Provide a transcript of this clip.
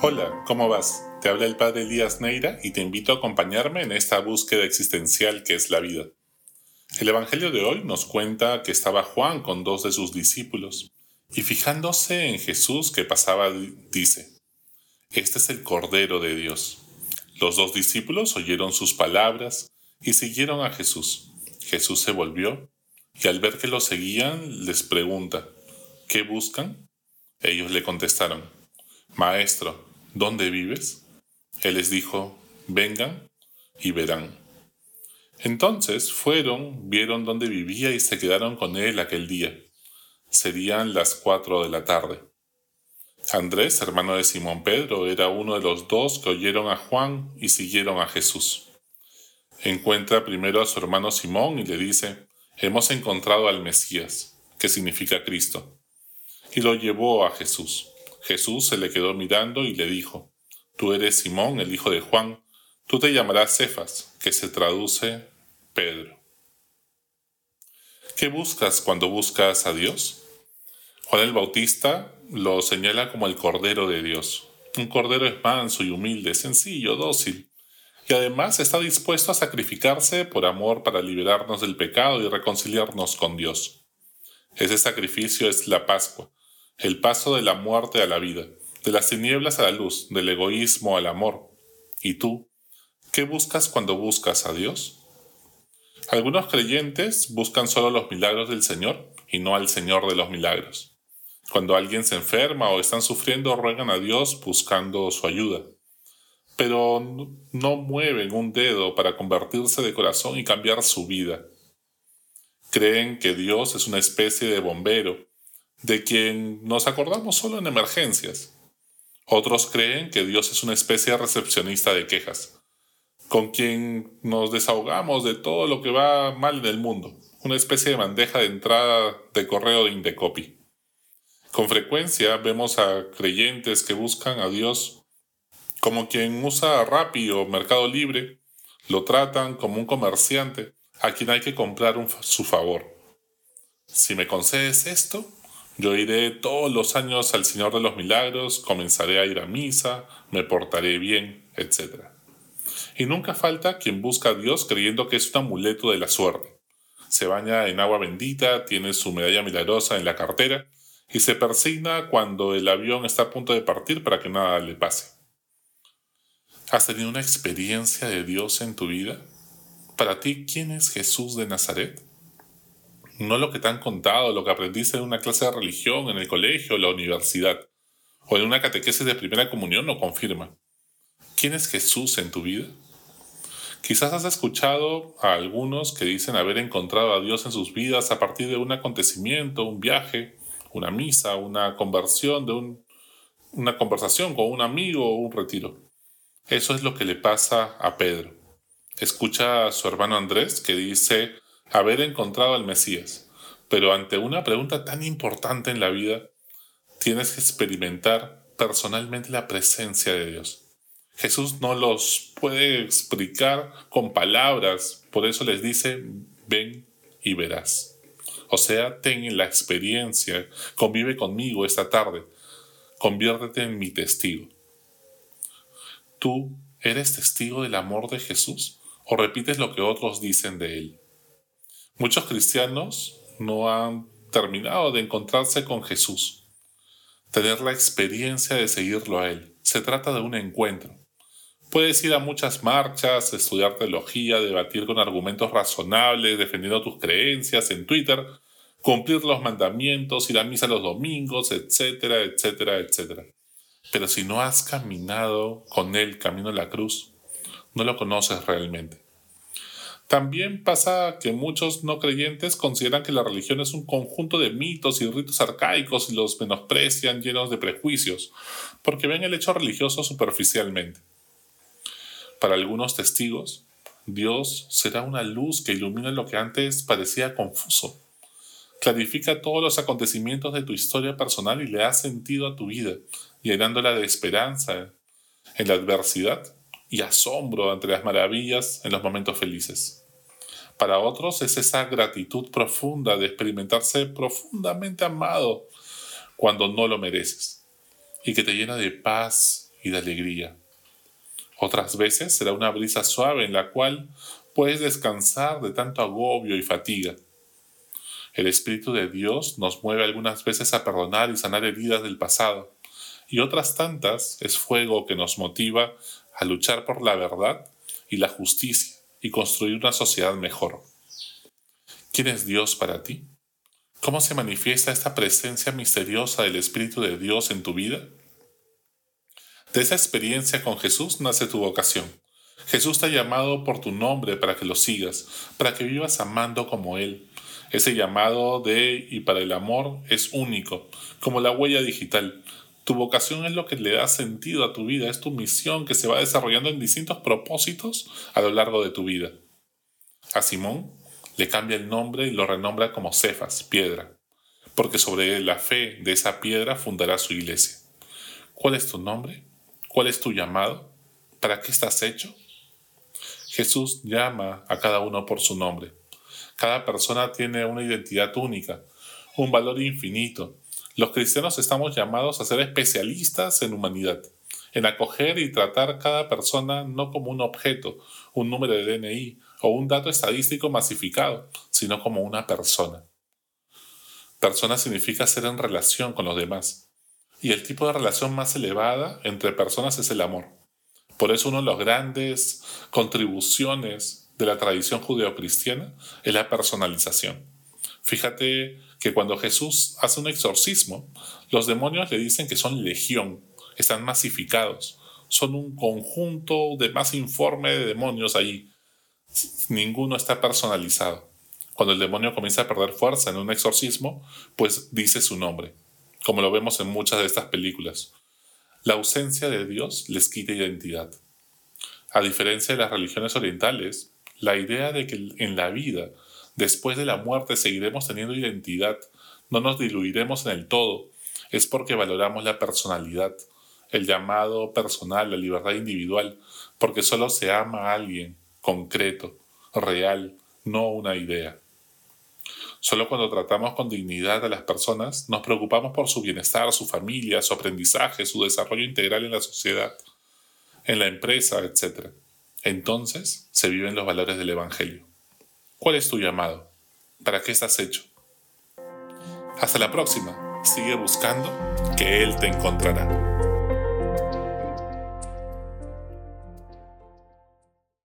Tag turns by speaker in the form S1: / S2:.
S1: Hola, ¿cómo vas? Te habla el padre Elías Neira y te invito a acompañarme en esta búsqueda existencial que es la vida. El Evangelio de hoy nos cuenta que estaba Juan con dos de sus discípulos y fijándose en Jesús que pasaba dice, Este es el Cordero de Dios. Los dos discípulos oyeron sus palabras y siguieron a Jesús. Jesús se volvió y al ver que lo seguían les pregunta, ¿qué buscan? Ellos le contestaron, Maestro, ¿dónde vives? Él les dijo, vengan y verán. Entonces fueron, vieron dónde vivía y se quedaron con él aquel día. Serían las cuatro de la tarde. Andrés, hermano de Simón Pedro, era uno de los dos que oyeron a Juan y siguieron a Jesús. Encuentra primero a su hermano Simón y le dice, hemos encontrado al Mesías, que significa Cristo. Y lo llevó a Jesús. Jesús se le quedó mirando y le dijo, Tú eres Simón, el hijo de Juan, tú te llamarás Cefas, que se traduce Pedro. ¿Qué buscas cuando buscas a Dios? Juan el Bautista lo señala como el Cordero de Dios. Un cordero es manso y humilde, sencillo, dócil, y además está dispuesto a sacrificarse por amor para liberarnos del pecado y reconciliarnos con Dios. Ese sacrificio es la Pascua, el paso de la muerte a la vida, de las tinieblas a la luz, del egoísmo al amor. ¿Y tú? ¿Qué buscas cuando buscas a Dios? Algunos creyentes buscan solo los milagros del Señor y no al Señor de los milagros. Cuando alguien se enferma o están sufriendo, ruegan a Dios buscando su ayuda. Pero no mueven un dedo para convertirse de corazón y cambiar su vida. Creen que Dios es una especie de bombero de quien nos acordamos solo en emergencias. Otros creen que Dios es una especie de recepcionista de quejas, con quien nos desahogamos de todo lo que va mal en el mundo, una especie de bandeja de entrada de correo de Indecopi. Con frecuencia vemos a creyentes que buscan a Dios como quien usa Rappi o Mercado Libre, lo tratan como un comerciante a quien hay que comprar su favor. Si me concedes esto, yo iré todos los años al Señor de los Milagros, comenzaré a ir a misa, me portaré bien, etc. Y nunca falta quien busca a Dios creyendo que es un amuleto de la suerte. Se baña en agua bendita, tiene su medalla milagrosa en la cartera y se persigna cuando el avión está a punto de partir para que nada le pase. ¿Has tenido una experiencia de Dios en tu vida? Para ti, ¿quién es Jesús de Nazaret? No lo que te han contado, lo que aprendiste en una clase de religión, en el colegio, la universidad, o en una catequesis de primera comunión lo confirma. ¿Quién es Jesús en tu vida? Quizás has escuchado a algunos que dicen haber encontrado a Dios en sus vidas a partir de un acontecimiento, un viaje, una misa, una conversión, de una conversación con un amigo o un retiro. Eso es lo que le pasa a Pedro. Escucha a su hermano Andrés que dice, haber encontrado al Mesías, pero ante una pregunta tan importante en la vida, tienes que experimentar personalmente la presencia de Dios. Jesús no los puede explicar con palabras, por eso les dice, ven y verás. O sea, ten la experiencia, convive conmigo esta tarde, conviértete en mi testigo. ¿Tú eres testigo del amor de Jesús o repites lo que otros dicen de él? Muchos cristianos no han terminado de encontrarse con Jesús, tener la experiencia de seguirlo a Él. Se trata de un encuentro. Puedes ir a muchas marchas, estudiar teología, debatir con argumentos razonables, defendiendo tus creencias en Twitter, cumplir los mandamientos, ir a misa los domingos, etcétera, etcétera, etcétera. Pero si no has caminado con Él camino a la cruz, no lo conoces realmente. También pasa que muchos no creyentes consideran que la religión es un conjunto de mitos y ritos arcaicos y los menosprecian llenos de prejuicios, porque ven el hecho religioso superficialmente. Para algunos testigos, Dios será una luz que ilumina lo que antes parecía confuso. Clarifica todos los acontecimientos de tu historia personal y le da sentido a tu vida, llenándola de esperanza en la adversidad y asombro ante las maravillas en los momentos felices. Para otros es esa gratitud profunda de experimentarse profundamente amado cuando no lo mereces y que te llena de paz y de alegría. Otras veces será una brisa suave en la cual puedes descansar de tanto agobio y fatiga. El Espíritu de Dios nos mueve algunas veces a perdonar y sanar heridas del pasado, y otras tantas es fuego que nos motiva a luchar por la verdad y la justicia y construir una sociedad mejor. ¿Quién es Dios para ti? ¿Cómo se manifiesta esta presencia misteriosa del Espíritu de Dios en tu vida? De esa experiencia con Jesús nace tu vocación. Jesús te ha llamado por tu nombre para que lo sigas, para que vivas amando como Él. Ese llamado de y para el amor es único, como la huella digital. Tu vocación es lo que le da sentido a tu vida, es tu misión que se va desarrollando en distintos propósitos a lo largo de tu vida. A Simón le cambia el nombre y lo renombra como Cefas, piedra, porque sobre la fe de esa piedra fundará su iglesia. ¿Cuál es tu nombre? ¿Cuál es tu llamado? ¿Para qué estás hecho? Jesús llama a cada uno por su nombre. Cada persona tiene una identidad única, un valor infinito. Los cristianos estamos llamados a ser especialistas en humanidad, en acoger y tratar cada persona no como un objeto, un número de DNI o un dato estadístico masificado, sino como una persona. Persona significa ser en relación con los demás, y el tipo de relación más elevada entre personas es el amor. Por eso una de las grandes contribuciones de la tradición judeocristiana es la personalización. Fíjate que cuando Jesús hace un exorcismo, los demonios le dicen que son legión, están masificados, son un conjunto de más informe de demonios ahí. Ninguno está personalizado. Cuando el demonio comienza a perder fuerza en un exorcismo, pues dice su nombre como lo vemos en muchas de estas películas. La ausencia de Dios les quita identidad. A diferencia de las religiones orientales, la idea de que en la vida, después de la muerte, seguiremos teniendo identidad, no nos diluiremos en el todo, es porque valoramos la personalidad, el llamado personal, la libertad individual, porque solo se ama a alguien concreto, real, no una idea. Solo cuando tratamos con dignidad a las personas, nos preocupamos por su bienestar, su familia, su aprendizaje, su desarrollo integral en la sociedad, en la empresa, etc. Entonces se viven los valores del Evangelio. ¿Cuál es tu llamado? ¿Para qué estás hecho? Hasta la próxima. Sigue buscando que Él te encontrará.